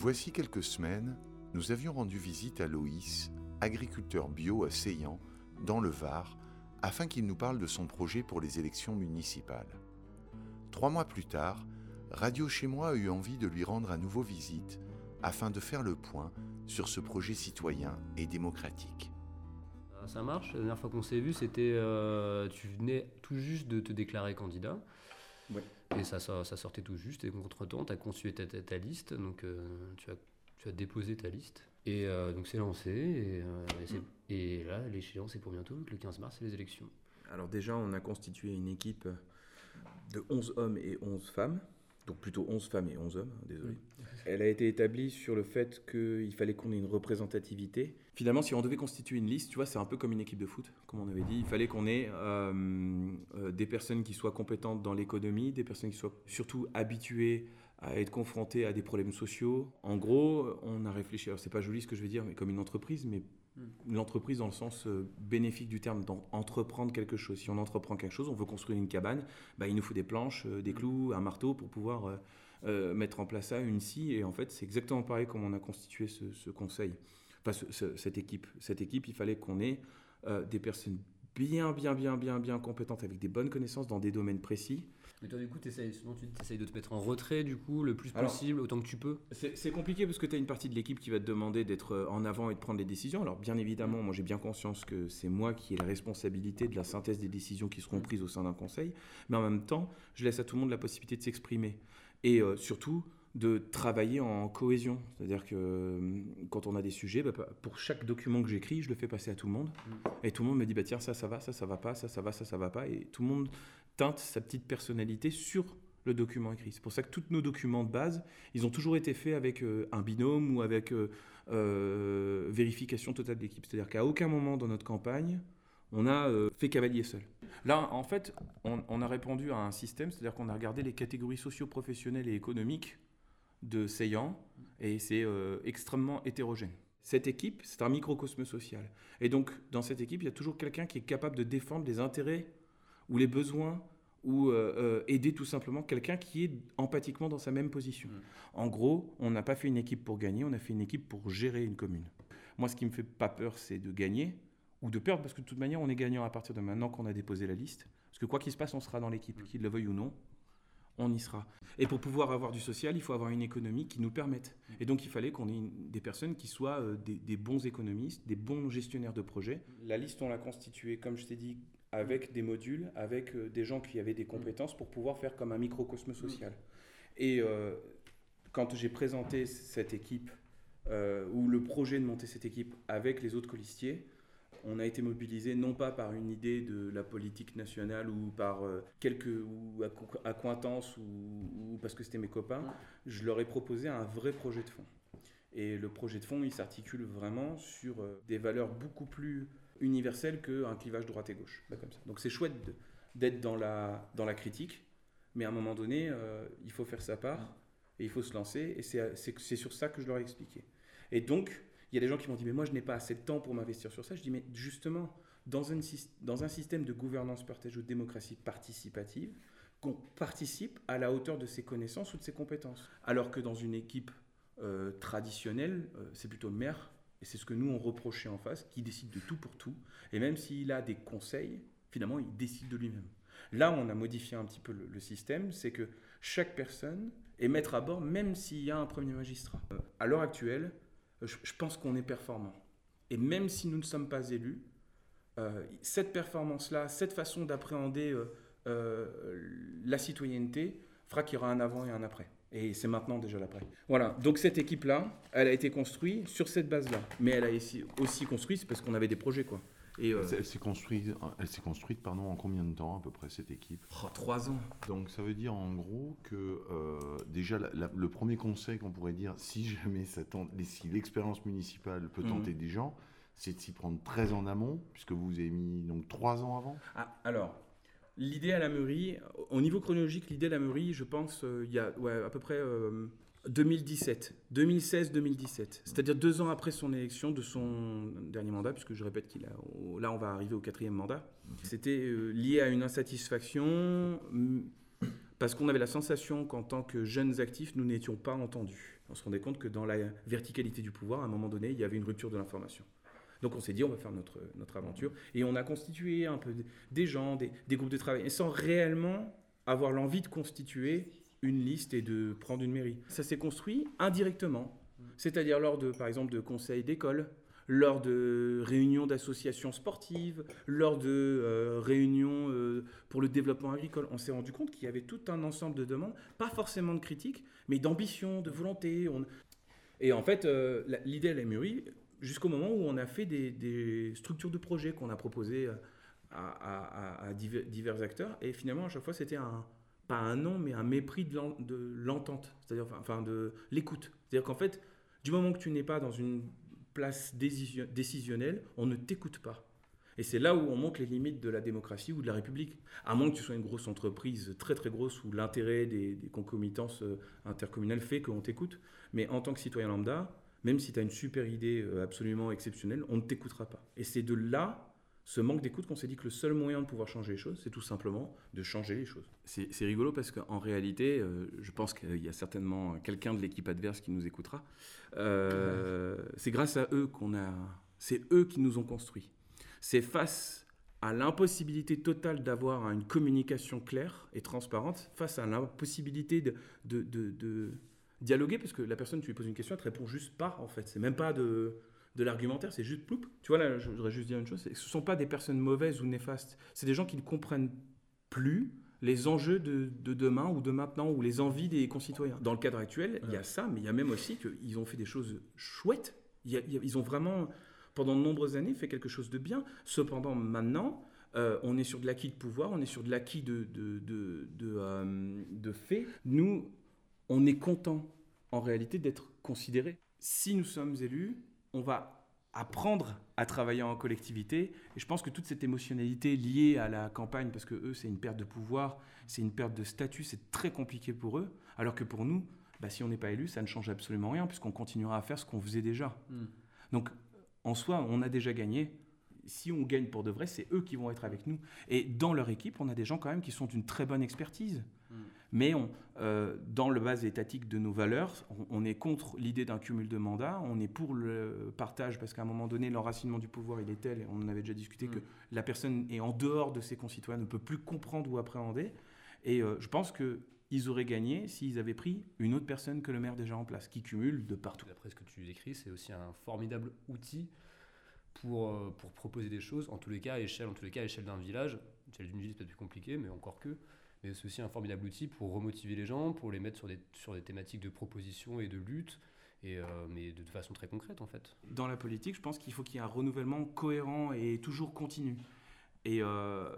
Voici quelques semaines, nous avions rendu visite à Loïs, agriculteur bio à Seyan, dans le Var, afin qu'il nous parle de son projet pour les élections municipales. Trois mois plus tard, Radio Chez Moi a eu envie de lui rendre à nouveau visite afin de faire le point sur ce projet citoyen et démocratique. Euh, Ça marche. La dernière fois qu'on s'est vu, c'était. euh, tu venais tout juste de te déclarer candidat. Ouais. Et ça, ça, ça sortait tout juste. Et contre-temps, tu as conçu ta, ta- ta liste. Donc, euh, tu, as, tu as déposé ta liste. Et euh, donc, c'est lancé. Et, euh, et c'est- et là, l'échéance est pour bientôt. Le 15 mars, c'est les élections. Alors déjà, on a constitué une équipe de 11 hommes et 11 femmes. Donc plutôt 11 femmes et 11 hommes, désolé. Elle a été établie sur le fait qu'il fallait qu'on ait une représentativité. Finalement, si on devait constituer une liste, tu vois, c'est un peu comme une équipe de foot, comme on avait dit. Il fallait qu'on ait euh, euh, des personnes qui soient compétentes dans l'économie, des personnes qui soient surtout habituées à être confrontées à des problèmes sociaux. En gros, on a réfléchi, alors c'est pas joli ce que je vais dire, mais comme une entreprise, mais l'entreprise dans le sens euh, bénéfique du terme, d'entreprendre quelque chose. Si on entreprend quelque chose, on veut construire une cabane, bah, il nous faut des planches, euh, des clous, un marteau pour pouvoir euh, euh, mettre en place ça, une scie. Et en fait, c'est exactement pareil comme on a constitué ce, ce conseil, enfin ce- ce- cette équipe. Cette équipe, il fallait qu'on ait euh, des personnes bien, bien, bien, bien, bien compétentes, avec des bonnes connaissances dans des domaines précis. Mais toi, du coup, souvent, tu essayes de te mettre en retrait, du coup, le plus Alors- possible, autant que tu peux. C'est compliqué parce que tu as une partie de l'équipe qui va te demander d'être euh, en avant et de prendre les décisions. Alors bien évidemment, moi j'ai bien conscience que c'est moi qui ai la responsabilité de la synthèse des décisions qui seront prises au sein d'un conseil, mais en même temps, je laisse à tout le monde la possibilité de s'exprimer et euh, surtout de travailler en cohésion. C'est-à-dire que euh, quand on a des sujets, bah, pour chaque document que j'écris, je le fais passer à tout le monde et tout le monde me dit bah tiens ça ça va, ça ça va pas, ça ça va, ça ça va pas et tout le monde teinte sa petite personnalité sur le document écrit. C'est pour ça que tous nos documents de base, ils ont toujours été faits avec euh, un binôme ou avec euh, euh, vérification totale de l'équipe. C'est-à-dire qu'à aucun moment dans notre campagne, on a fait cavalier seul. Là, en fait, on, on a répondu à un système, c'est-à-dire qu'on a regardé les catégories socio-professionnelles et économiques de Seyant, et c'est euh, extrêmement hétérogène. Cette équipe, c'est un microcosme social. Et donc, dans cette équipe, il y a toujours quelqu'un qui est capable de défendre les intérêts ou les besoins ou euh, euh, aider tout simplement quelqu'un qui est empathiquement dans sa même position. En gros, on n'a pas fait une équipe pour gagner, on a fait une équipe pour gérer une commune. Moi, ce qui me fait pas peur, c'est de gagner ou de perdre, parce que de toute manière, on est gagnant à partir de maintenant qu'on a déposé la liste. Parce que quoi qu'il se passe, on sera dans l'équipe, qu'il le veuille ou non, on y sera. Et pour pouvoir avoir du social, il faut avoir une économie qui nous permette. Et donc, il fallait qu'on ait des personnes qui soient euh, des, bons économistes, des bons gestionnaires de projets. La liste, on l'a constituée, comme je t'ai dit, avec des modules, avec euh, des gens qui avaient des compétences pour pouvoir faire comme un microcosme social. Et euh, quand j'ai présenté cette équipe, ou le projet de monter cette équipe avec les autres colistiers, on a été mobilisé non pas par une idée de la politique nationale ou par euh, quelques ou acco- accointances ou, ou parce que c'était mes copains. Je leur ai proposé un vrai projet de fond. Et le projet de fond, il s'articule vraiment sur euh, des valeurs beaucoup plus universelles qu'un clivage droite et gauche. Bah, comme ça. Donc c'est chouette d'être dans la, dans la critique, mais à un moment donné, euh, il faut faire sa part et il faut se lancer. Et c'est sur ça que je leur ai expliqué. Et donc, il y a des gens qui m'ont dit, mais moi, je n'ai pas assez de temps pour m'investir sur ça. Je dis, mais justement, dans un, système de gouvernance partagée ou de démocratie participative, qu'on participe à la hauteur de ses connaissances ou de ses compétences. Alors que dans une équipe euh, traditionnelle, euh, c'est plutôt le maire, et c'est ce que nous on reprochait en face, qui décide de tout pour tout. Et même s'il a des conseils, finalement, il décide de lui-même. Là, on a modifié un petit peu le, le système, c'est que chaque personne est maître à bord, même s'il y a un premier magistrat. Euh, à l'heure actuelle, je, pense qu'on est performant. Et même si nous ne sommes pas élus, euh, cette performance-là, cette façon d'appréhender euh, euh, la citoyenneté fera qu'il y aura un avant et un après. Et c'est maintenant déjà l'après. Voilà, donc cette équipe-là, elle a été construite sur cette base-là. Mais elle a aussi aussi construite, c'est parce qu'on avait des projets, quoi. Et euh, Elle s'est construite, elle s'est construite pardon, en combien de temps à peu près cette équipe? Oh, trois ans. Donc ça veut dire en gros que euh, déjà la- la- le premier conseil qu'on pourrait dire, si jamais ça tente, si l'expérience municipale peut Mhm. tenter des gens, c'est de s'y prendre très en amont, puisque vous avez mis donc trois ans avant? Ah, alors, l'idée à la mairie, au niveau chronologique, l'idée à la mairie, je pense, euh, il y a ouais, à peu près 2017, 2016-2017, c'est-à-dire deux ans après son élection de son dernier mandat, puisque je répète qu'il a, là on va arriver au quatrième mandat. C'était euh, lié à une insatisfaction, mm, Parce qu'on avait la sensation qu'en tant que jeunes actifs, nous n'étions pas entendus. On se rendait compte que dans la verticalité du pouvoir, à un moment donné, il y avait une rupture de l'information. Donc on s'est dit, on va faire notre, notre aventure. Et on a constitué un peu des gens, des, des groupes de travail, sans réellement avoir l'envie de constituer une liste et de prendre une mairie. Ça s'est construit indirectement. C'est-à-dire lors de, par exemple, de conseils d'école, lors de réunions d'associations sportives, lors de euh, réunions euh, pour le développement agricole. On s'est rendu compte qu'il y avait tout un ensemble de demandes, pas forcément de critiques, mais d'ambition, de volonté. Et en fait, euh, l'idée, elle est mûrie jusqu'au moment où on a fait des, structures de projet qu'on a proposées à, divers, acteurs. Et finalement, à chaque fois, c'était un, pas un non, mais un mépris de l'entente, c'est-à-dire enfin, de l'écoute. C'est-à-dire qu'en fait, du moment que tu n'es pas dans une place décisionnelle, on ne t'écoute pas. Et c'est là où on montre les limites de la démocratie ou de la République. À moins que tu sois une grosse entreprise très très grosse où l'intérêt des, des, concomitances euh, intercommunales fait qu'on t'écoute. Mais en tant que citoyen lambda, même si tu as une super idée euh, absolument exceptionnelle, on ne t'écoutera pas. Et c'est de là ce manque d'écoute qu'on s'est dit que le seul moyen de pouvoir changer les choses, c'est tout simplement de changer les choses. C'est rigolo parce qu'en réalité, euh, je pense qu'il y a certainement quelqu'un de l'équipe adverse qui nous écoutera. Euh, c'est grâce à eux qu'on a. C'est eux qui nous ont construits. C'est face à l'impossibilité totale d'avoir une communication claire et transparente, face à l'impossibilité de, de, de, dialoguer, parce que la personne, tu lui poses une question, elle te répond juste pas, en fait. C'est même pas de de l'argumentaire, c'est juste ploup. Tu vois, là, je voudrais juste dire une chose, ce ne sont pas des personnes mauvaises ou néfastes, c'est des gens qui ne comprennent plus les enjeux de, demain ou de maintenant ou les envies des concitoyens. Dans le cadre actuel, il y a ça, mais il y a même aussi qu'ils ont fait des choses chouettes. ils ont vraiment, pendant de nombreuses années, fait quelque chose de bien. Cependant, maintenant, euh, on est sur de l'acquis de pouvoir, on est sur de l'acquis de, de, de, de, euh, de fait. Nous, on est content, en réalité, d'être considérés. Si nous sommes élus, on va apprendre à travailler en collectivité. Et je pense que toute cette émotionnalité liée à la campagne, parce que eux, c'est une perte de pouvoir, c'est une perte de statut, c'est très compliqué pour eux. Alors que pour nous, bah, si on n'est pas élu, ça ne change absolument rien, puisqu'on continuera à faire ce qu'on faisait déjà. Hmm. Donc, en soi, on a déjà gagné. Si on gagne pour de vrai, c'est eux qui vont être avec nous. Et dans leur équipe, on a des gens quand même qui sont d'une très bonne expertise. Mais on, euh, dans le base étatique de nos valeurs, on, est contre l'idée d'un cumul de mandats, on est pour le partage, parce qu'à un moment donné, l'enracinement du pouvoir, il est tel, et on en avait déjà discuté, mm. que la personne est en dehors de ses concitoyens, ne peut plus comprendre ou appréhender. Et euh, je pense qu'ils auraient gagné s'ils avaient pris une autre personne que le maire déjà en place, qui cumule de partout. D'après ce que tu décris, c'est aussi un formidable outil pour, euh, pour proposer des choses, en tous les cas à échelle, en tous les cas à échelle d'un village. L'échelle d'une ville, c'est peut-être plus compliqué, mais encore que mais c'est aussi un formidable outil pour remotiver les gens, pour les mettre sur des, sur des thématiques de proposition et de lutte, et, euh, mais de, façon très concrète en fait. Dans la politique, je pense qu'il faut qu'il y ait un renouvellement cohérent et toujours continu. Et euh,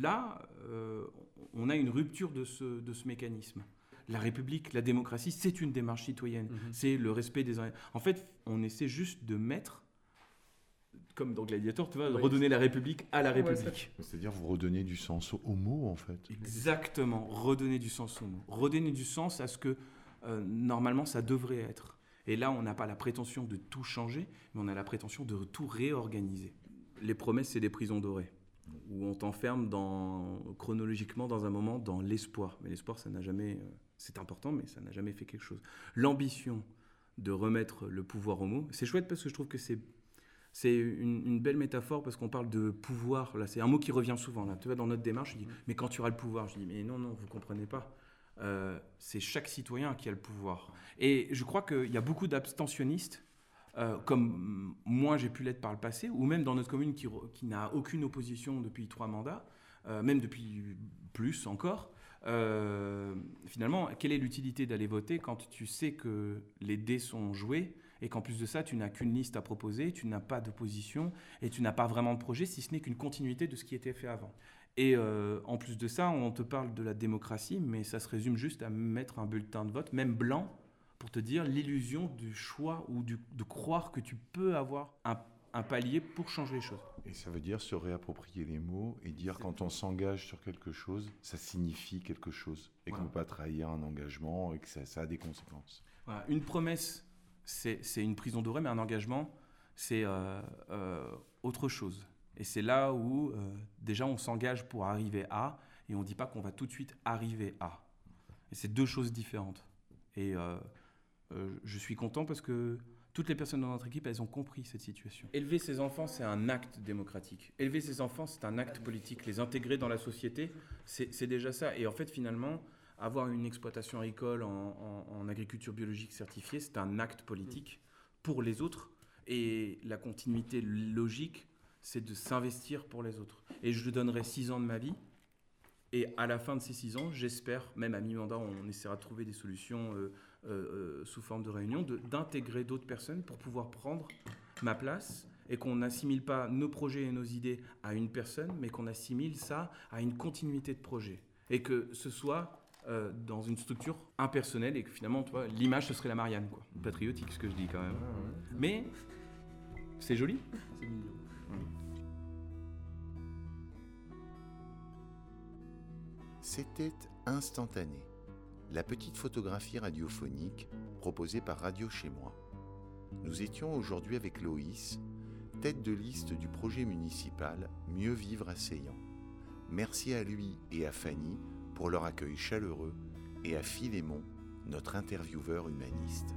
là, euh, on a une rupture de ce, de ce mécanisme. La République, la démocratie, c'est une démarche citoyenne. Mm-hmm. C'est le respect des... En fait, on essaie juste de mettre comme dans Gladiator, tu vois, redonner la République à la République. C'est-à-dire vous redonnez du sens au mot, en fait. Exactement, redonner du sens au mot. Redonner du sens à ce que euh, normalement ça devrait être. Et là, on n'a pas la prétention de tout changer, mais on a la prétention de tout réorganiser. Les promesses, c'est des prisons dorées, où on t'enferme dans, chronologiquement dans un moment dans l'espoir. Mais l'espoir, ça n'a jamais... Euh, c'est important, mais ça n'a jamais fait quelque chose. L'ambition de remettre le pouvoir au mot, c'est chouette parce que je trouve que c'est c'est une, belle métaphore parce qu'on parle de pouvoir. Là, c'est un mot qui revient souvent. Là, tu vois, dans notre démarche, je dis, mais quand tu auras le pouvoir, je dis, mais non, non, vous comprenez pas. Euh, c'est chaque citoyen qui a le pouvoir. Et je crois qu'il y a beaucoup d'abstentionnistes, euh, comme moi j'ai pu l'être par le passé, ou même dans notre commune qui, qui n'a aucune opposition depuis trois mandats, euh, même depuis plus encore. finalement, quelle est l'utilité d'aller voter quand tu sais que les dés sont joués et qu'en plus de ça, tu n'as qu'une liste à proposer, tu n'as pas de position et tu n'as pas vraiment de projet, si ce n'est qu'une continuité de ce qui était fait avant. Et euh, en plus de ça, on te parle de la démocratie, mais ça se résume juste à mettre un bulletin de vote, même blanc, pour te dire l'illusion du choix ou de croire que tu peux avoir un, palier pour changer les choses. Et ça veut dire se réapproprier les mots et dire quand on s'engage sur quelque chose, ça signifie quelque chose et qu'on ne peut pas trahir un engagement et que ça, ça a des conséquences. Voilà. Une promesse c'est une prison dorée, mais un engagement, c'est euh, euh, autre chose. Et c'est là où euh, déjà on s'engage pour arriver à, et on ne dit pas qu'on va tout de suite arriver à. Et c'est deux choses différentes. Et je suis content parce que toutes les personnes dans notre équipe, elles ont compris cette situation. Élever ses enfants, c'est un acte démocratique. Élever ses enfants, c'est un acte politique. Les intégrer dans la société, c'est déjà ça. Et en fait, finalement, avoir une exploitation agricole en, agriculture biologique certifiée, c'est un acte politique pour les autres. Et la continuité logique, c'est de s'investir pour les autres. Et je donnerai six ans de ma vie. Et à la fin de ces six ans, j'espère, même à mi-mandat, on essaiera de trouver des solutions euh, euh, euh, sous forme de réunion, d'intégrer d'autres personnes pour pouvoir prendre ma place et qu'on n'assimile pas nos projets et nos idées à une personne, mais qu'on assimile ça à une continuité de projet. Et que ce soit dans une structure impersonnelle et que finalement, l'image, ce serait la Marianne. Quoi. Patriotique, ce que je dis quand même. Mais c'est joli. C'est mignon. C'était instantané, la petite photographie radiophonique proposée par Radio Chez Moi. Nous étions aujourd'hui avec Loïs, tête de liste du projet municipal Mieux vivre à Seyan. Merci à lui et à Fanny pour leur accueil chaleureux et à Philémon, notre intervieweur humaniste.